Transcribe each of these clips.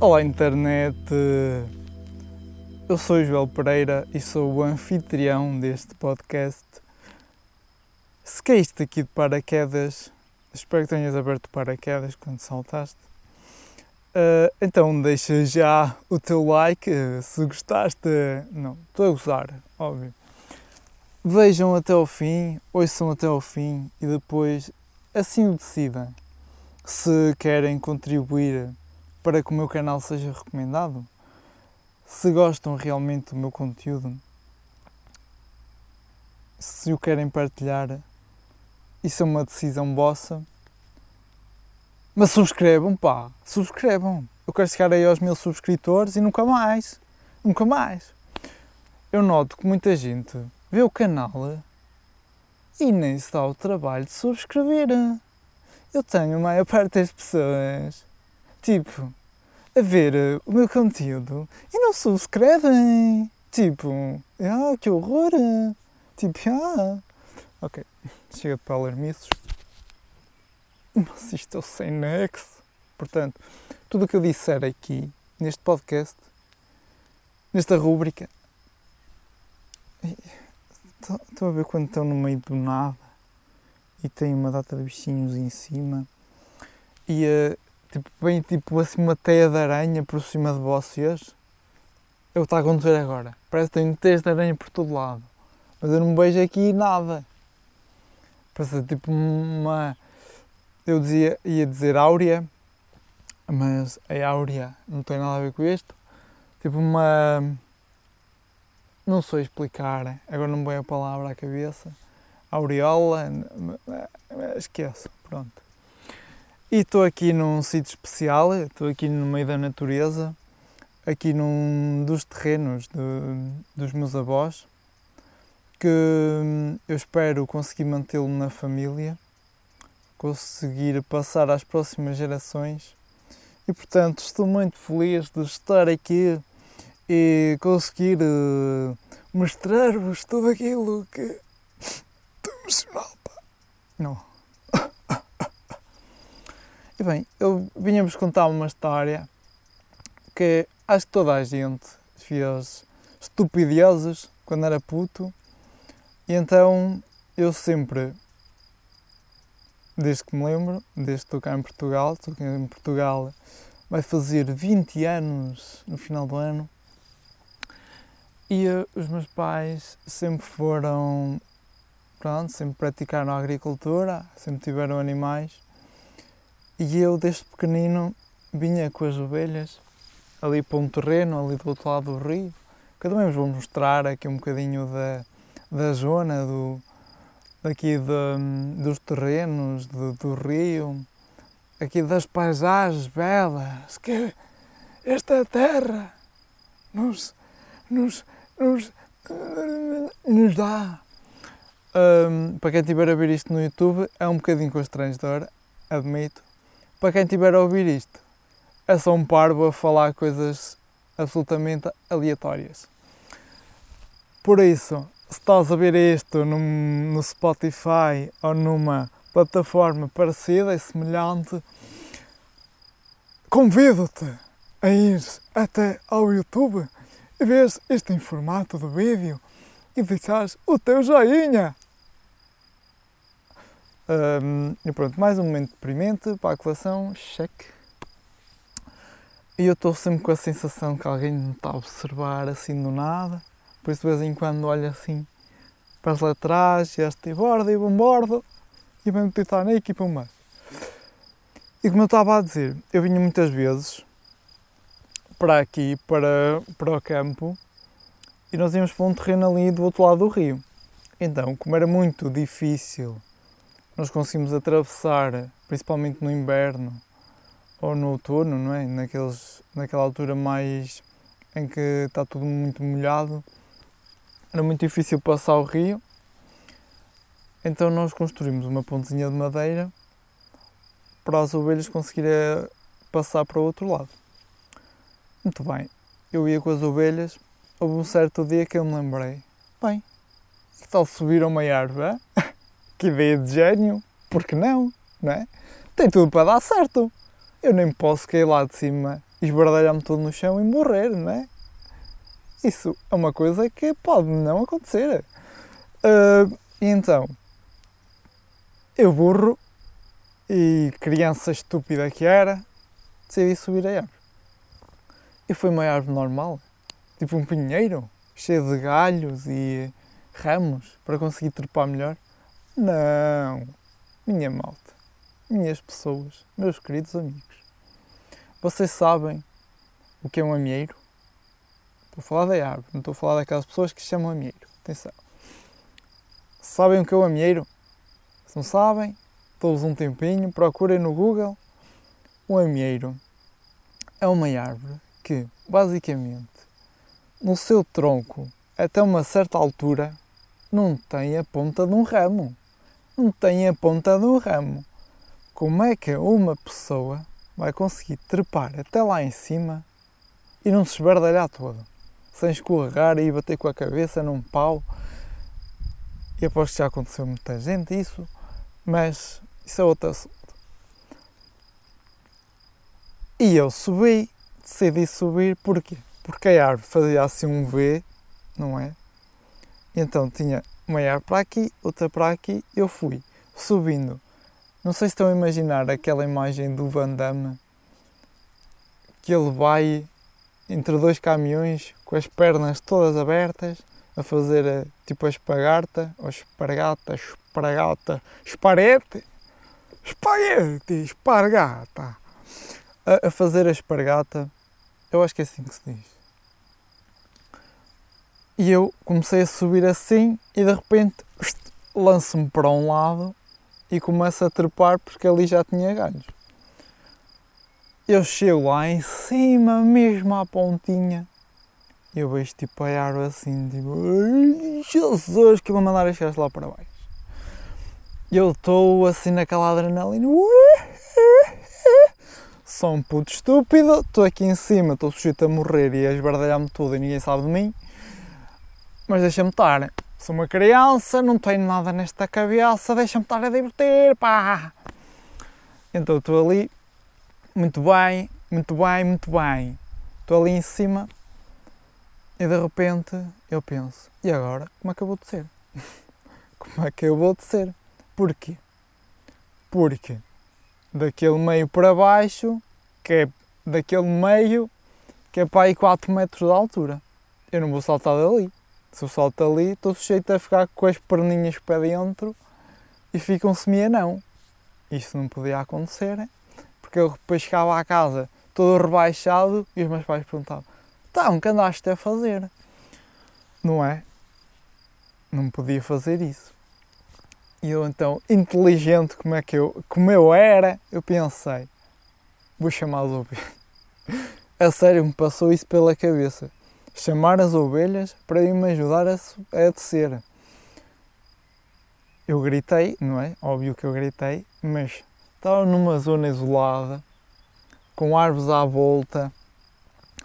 Olá internet, eu sou Joel Pereira e sou o anfitrião deste podcast. Se caíste aqui de paraquedas, espero que tenhas aberto paraquedas quando saltaste. Uh, então deixa já o teu like se gostaste. Não, estou a gozar, óbvio. Vejam até ao fim, ouçam até ao fim e depois assim o decidam. Se querem contribuir para que o meu canal seja recomendado, se gostam realmente do meu conteúdo, se o querem partilhar, isso é uma decisão vossa. Mas subscrevam, pá, subscrevam. Eu quero chegar aí aos mil subscritores e nunca mais, nunca mais. Eu noto que muita gente vê o canal e nem se dá o trabalho de subscrever. Eu tenho a maior parte das pessoas tipo, a ver uh, o meu conteúdo e não subscrevem. Tipo, ah, que horror. Tipo, ah. Ok, chega de palermiços. Mas isto é sem nexo. Portanto, tudo o que eu disser aqui, neste podcast, nesta rúbrica, estão a ver quando estão no meio do nada e tem uma data de bichinhos em cima e uh, tipo, vem tipo assim uma teia de aranha por cima de vocês. É o que está a acontecer agora. Parece que tem teias de aranha por todo lado. Mas eu não vejo aqui nada. Parece tipo uma. Eu dizia, ia dizer áurea, mas a áurea não tem nada a ver com isto. Tipo uma. Não sei explicar, agora não me vem a palavra à cabeça. Aureola, esqueço, pronto. E estou aqui num sítio especial, estou aqui no meio da natureza, aqui num dos terrenos de, dos meus avós, que eu espero conseguir mantê-lo na família, conseguir passar às próximas gerações e, portanto, estou muito feliz de estar aqui e conseguir uh, mostrar-vos tudo aquilo que. Estou emocional, pá. Não. E bem, eu vinha-vos contar uma história que acho que toda a gente fez estupidezes quando era puto e então eu sempre, desde que me lembro, desde que estou cá em Portugal, estou cá em Portugal, vai fazer 20 anos no final do ano e uh, os meus pais sempre foram, pronto, sempre praticaram a agricultura, sempre tiveram animais e eu, desde pequenino, vinha com as ovelhas ali para um terreno, ali do outro lado do rio. Que também vos vou mostrar aqui um bocadinho da, da zona, do, daqui de, dos terrenos, do, do rio, aqui das paisagens belas que esta terra nos, nos, nos, nos dá. Um, para quem estiver a ver isto no YouTube, é um bocadinho constrangedor, admito, para quem estiver a ouvir isto, é só um parvo a falar coisas absolutamente aleatórias. Por isso, se estás a ver isto no, no Spotify ou numa plataforma parecida e semelhante, convido-te a ir até ao YouTube vês este em formato de vídeo e deixares o teu joinha. Um, e pronto, mais um momento deprimente para a colação, cheque. E eu estou sempre com a sensação que alguém me está a observar assim do nada, por isso de vez em quando olho assim para as laterais, e este borda e bombordo, e vem o Titanic e para mais. E como eu estava a dizer, eu vinha muitas vezes para aqui, para, para o campo, e nós íamos para um terreno ali do outro lado do rio. Então, como era muito difícil nós conseguimos atravessar, principalmente no inverno ou no outono, não é? Naqueles, naquela altura mais em que está tudo muito molhado, era muito difícil passar o rio. Então nós construímos uma pontezinha de madeira para as ovelhas conseguirem passar para o outro lado. Muito bem, eu ia com as ovelhas, houve um certo dia que eu me lembrei, bem, que tal subir a uma árvore? que ideia de gênio, porque não, não é? Tem tudo para dar certo. Eu nem posso cair lá de cima, esbardalhar-me todo no chão e morrer, não é? Isso é uma coisa que pode não acontecer. Uh, então, eu burro e criança estúpida que era, decidi subir a árvore. E foi uma árvore normal, tipo um pinheiro, cheio de galhos e ramos para conseguir trepar melhor. Não, minha malta, minhas pessoas, meus queridos amigos. Vocês sabem o que é um amieiro? Estou a falar da árvore, não estou a falar daquelas pessoas que chamam amieiro. Atenção. Sabem o que é o amieiro? Se não sabem, dou-vos um tempinho, procurem no Google. O amieiro é uma árvore que, basicamente, no seu tronco, até uma certa altura, não tem a ponta de um ramo. Não tem a ponta de um ramo. Como é que uma pessoa vai conseguir trepar até lá em cima e não se esbardalhar todo? Sem escorregar e bater com a cabeça num pau. E aposto que já aconteceu muita gente isso, mas isso é outro assunto. E eu subi, decidi subir, porquê? Porque a árvore fazia assim um V, não é? Então tinha uma árvore para aqui, outra para aqui, eu fui subindo. Não sei se estão a imaginar aquela imagem do Van Damme que ele vai entre dois caminhões com as pernas todas abertas a fazer eh, tipo a espargata, ou espargata, espargata, esparete, espaguete, espargata, a fazer a espargata, eu acho que é assim que se diz. E eu comecei a subir assim e de repente lanço-me para um lado e começo a trepar porque ali já tinha galhos. Eu chego lá em cima, mesmo à pontinha, e eu vejo tipo a árvore assim, tipo, Jesus, que vou mandar as lá para baixo. Eu estou assim naquela adrenalina, sou um puto estúpido, estou aqui em cima, estou sujeito a morrer e a esbardalhar-me tudo e ninguém sabe de mim. Mas deixa-me estar. Sou uma criança, não tenho nada nesta cabeça, deixa-me estar a divertir, pá! Então estou ali, muito bem, muito bem, muito bem. Estou ali em cima e de repente eu penso, e agora? Como eu vou descer? como eu vou descer? Porquê? Porque daquele meio para baixo, que é daquele meio que é para aí 4 metros de altura. Eu não vou saltar dali. Se eu salto ali, estou sujeito a ficar com as perninhas para dentro e fica um semi-anão. Isto não podia acontecer, porque eu depois chegava à casa todo rebaixado e os meus pais perguntavam: Então, que andaste a fazer? Não é? Não podia fazer isso. E eu então, inteligente como, é que eu, como eu era, eu pensei: Vou chamar os ovelhas. A sério, me passou isso pela cabeça chamar as ovelhas para ir me ajudar a, a descer. Eu gritei, não é? Óbvio que eu gritei, mas estava numa zona isolada, com árvores à volta,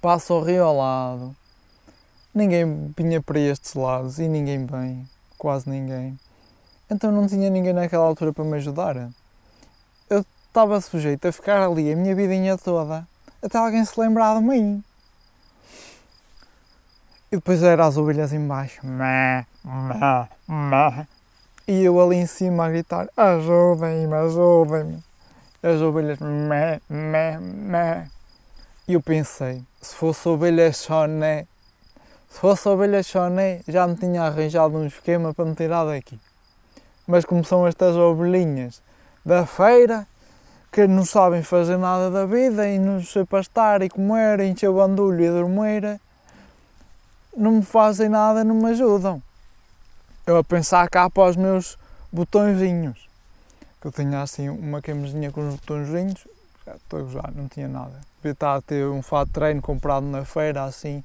passo ao rio ao lado, ninguém vinha para estes lados e ninguém vem, quase ninguém. Então não tinha ninguém naquela altura para me ajudar. Estava sujeito a ficar ali a minha vidinha toda, até alguém se lembrar de mim. E depois eram as ovelhas embaixo. E eu ali em cima a gritar: ajudem-me, ajudem-me. As ovelhas, mé, mé, mé. E eu pensei: se fosse ovelha choné, se fosse ovelha choné, já me tinha arranjado um esquema para me tirar daqui. Mas como são estas ovelhinhas da feira, que não sabem fazer nada da vida e não sei pastar e comer, encher o bandulho e dormir, não me fazem nada, não me ajudam. Eu a pensar cá para os meus botõezinhos. Que eu tinha assim uma camisinha com os botõezinhos, estou a usar, não tinha nada. Devia estar a ter um fato de treino comprado na feira, assim,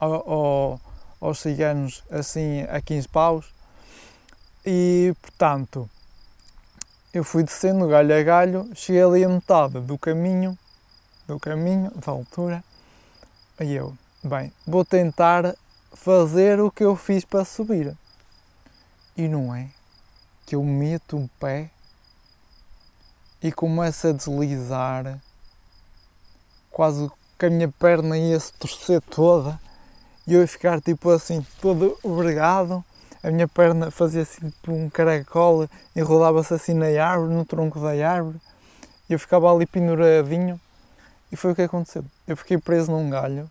ao, ao, aos ciganos, assim, a 15 paus. E, portanto, eu fui descendo galho a galho, cheguei ali a metade do caminho, do caminho, da altura, e eu, Bem, vou tentar fazer o que eu fiz para subir. E não é. que eu meto o pé e começo a deslizar, quase que a minha perna ia se torcer toda e eu ia ficar tipo assim, todo obrigado. A minha perna fazia assim tipo um caracol e rodava-se assim na árvore, no tronco da árvore. E eu ficava ali penduradinho. E foi o que aconteceu. Eu fiquei preso num galho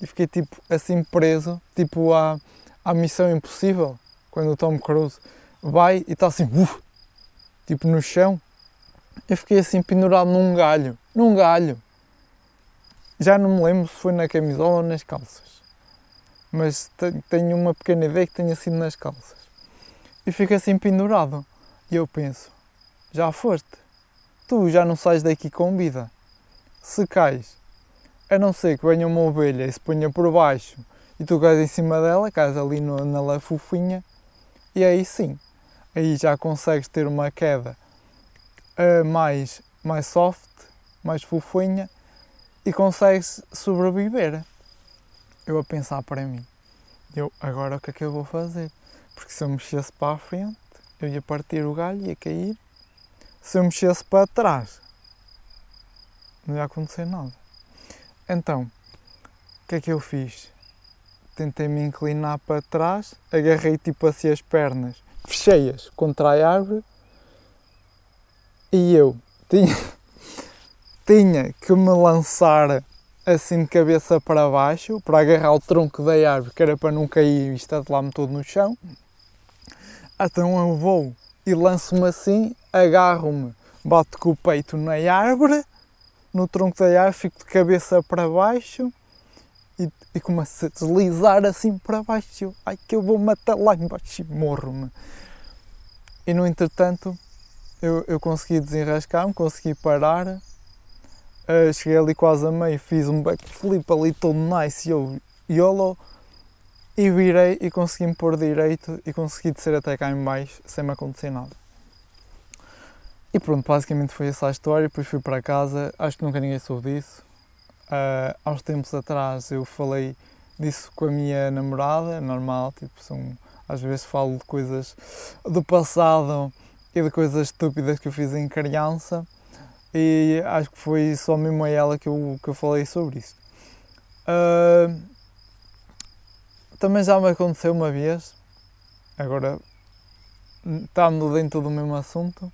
e fiquei tipo assim preso, tipo à, à Missão Impossível, quando o Tom Cruise vai e está assim, uf, tipo no chão. Eu fiquei assim pendurado num galho, num galho. Já não me lembro se foi na camisola ou nas calças, mas tenho uma pequena ideia que tenha sido nas calças. E fico assim pendurado. E eu penso, já foste, tu já não sais daqui com vida. Se cais, a não ser que venha uma ovelha e se ponha por baixo e tu cais em cima dela, cais ali no, na lafufinha, e aí sim, aí já consegues ter uma queda uh, mais, mais soft, mais fofinha e consegues sobreviver. Eu a pensar para mim, eu agora o que é que eu vou fazer? Porque se eu mexesse para a frente, eu ia partir o galho, ia cair. Se eu mexesse para trás, não ia acontecer nada. Então, o que é que eu fiz? Tentei me inclinar para trás, agarrei tipo assim as pernas, fechei-as contra a árvore e eu tinha, tinha que me lançar assim de cabeça para baixo para agarrar o tronco da árvore, que era para não cair e estatelar-me todo no chão. Então eu vou e lanço-me assim, agarro-me, bato com o peito na árvore no tronco da árvore, fico de cabeça para baixo e, e começo a deslizar assim para baixo. Ai que eu vou matar lá embaixo e morro-me. E no entretanto eu, eu consegui desenrascar-me, consegui parar. Uh, cheguei ali quase a meio, fiz um backflip ali todo nice e eu YOLO e virei e consegui me pôr direito e consegui descer até cá em baixo sem me acontecer nada. E pronto, basicamente foi essa a história. Depois fui para casa, acho que nunca ninguém soube disso. Uh, há uns tempos atrás eu falei disso com a minha namorada, normal, tipo, são, às vezes falo de coisas do passado e de coisas estúpidas que eu fiz em criança e acho que foi só mesmo a ela que eu, que eu falei sobre isso. Uh, também já me aconteceu uma vez, agora estando dentro do mesmo assunto,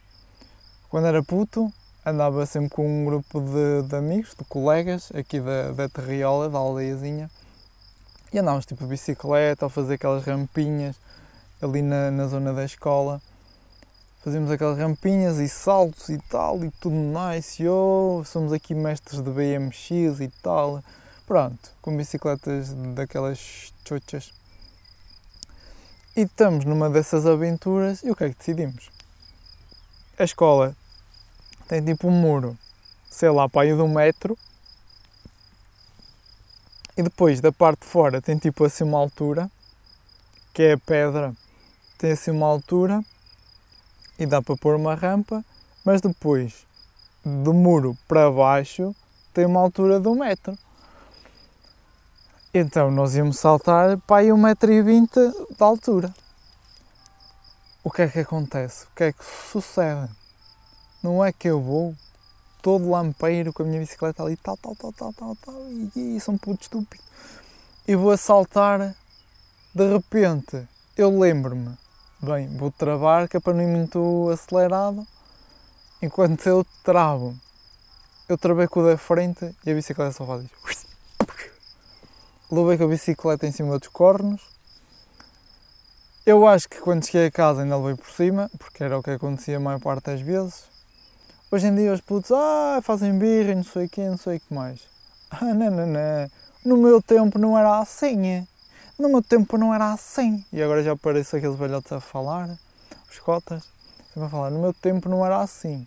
quando era puto, andava sempre com um grupo de, de amigos, de colegas, aqui da, da Terriola, da aldeiazinha, e andávamos tipo de bicicleta, a fazer aquelas rampinhas ali na, na zona da escola. Fazíamos aquelas rampinhas e saltos e tal, e tudo nice, oh, somos aqui mestres de BMX e tal. Pronto, com bicicletas daquelas chochas. E estamos numa dessas aventuras e o que é que decidimos? A escola tem tipo um muro, sei lá, para aí de um metro. E depois da parte de fora tem tipo assim uma altura, que é a pedra, tem assim uma altura e dá para pôr uma rampa, mas depois do muro para baixo tem uma altura de um metro. Então nós íamos saltar para aí um metro e vinte de altura. O que é que acontece? O que é que sucede? Não é que eu vou todo lampeiro com a minha bicicleta ali, tal, tal, tal, tal, tal, tal, e, e sou um puto estúpido. E vou a saltar, de repente, eu lembro-me, bem, vou travar, que é para não ir muito acelerado, enquanto eu travo, eu travei com o da frente e a bicicleta só faz isso. Levei com a bicicleta em cima dos cornos. Eu acho que quando cheguei a casa ainda levei por cima, porque era o que acontecia a maior parte das vezes. Hoje em dia os putos ah, fazem birra, não sei o quê, não sei o que mais. Ah, não, não, não. No meu tempo não era assim. No meu tempo não era assim. E agora já aparece aqueles velhotes a falar, os cotas, sempre a falar. No meu tempo não era assim.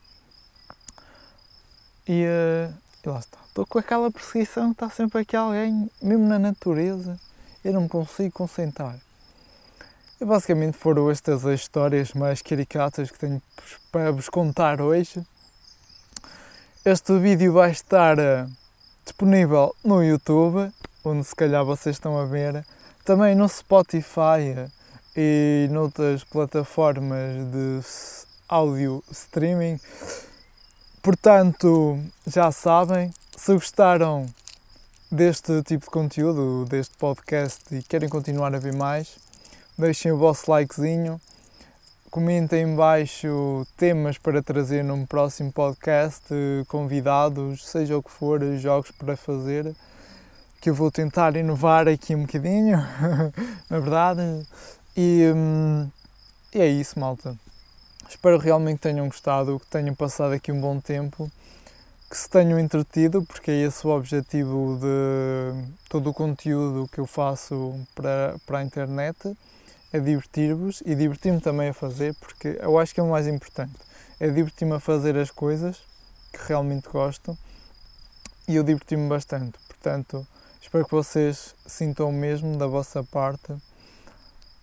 E, uh, e lá está. Estou com aquela perseguição está sempre aqui alguém, mesmo na natureza. Eu não me consigo concentrar. E basicamente foram estas as histórias mais caricatas que tenho para vos contar hoje. Este vídeo vai estar uh, disponível no YouTube, onde se calhar vocês estão a ver, também no Spotify e noutras plataformas de áudio streaming. Portanto, já sabem, se gostaram deste tipo de conteúdo, deste podcast e querem continuar a ver mais, deixem o vosso likezinho, comentem em baixo temas para trazer num próximo podcast, convidados, seja o que for, jogos para fazer, que eu vou tentar inovar aqui um bocadinho, na verdade. E, hum, e é isso, malta. Espero realmente que tenham gostado, que tenham passado aqui um bom tempo, que se tenham entretido, porque é esse o objetivo de todo o conteúdo que eu faço para, para a internet, é divertir-vos e divertir-me também a fazer, porque eu acho que é o mais importante, é divertir-me a fazer as coisas que realmente gosto e eu diverti-me bastante, portanto Espero que vocês sintam o mesmo da vossa parte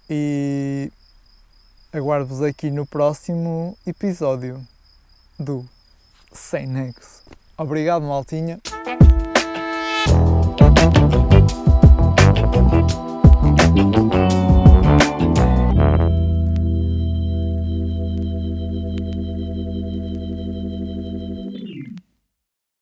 e aguardo-vos aqui no próximo episódio do Sem Nexo. Obrigado, Maltinha.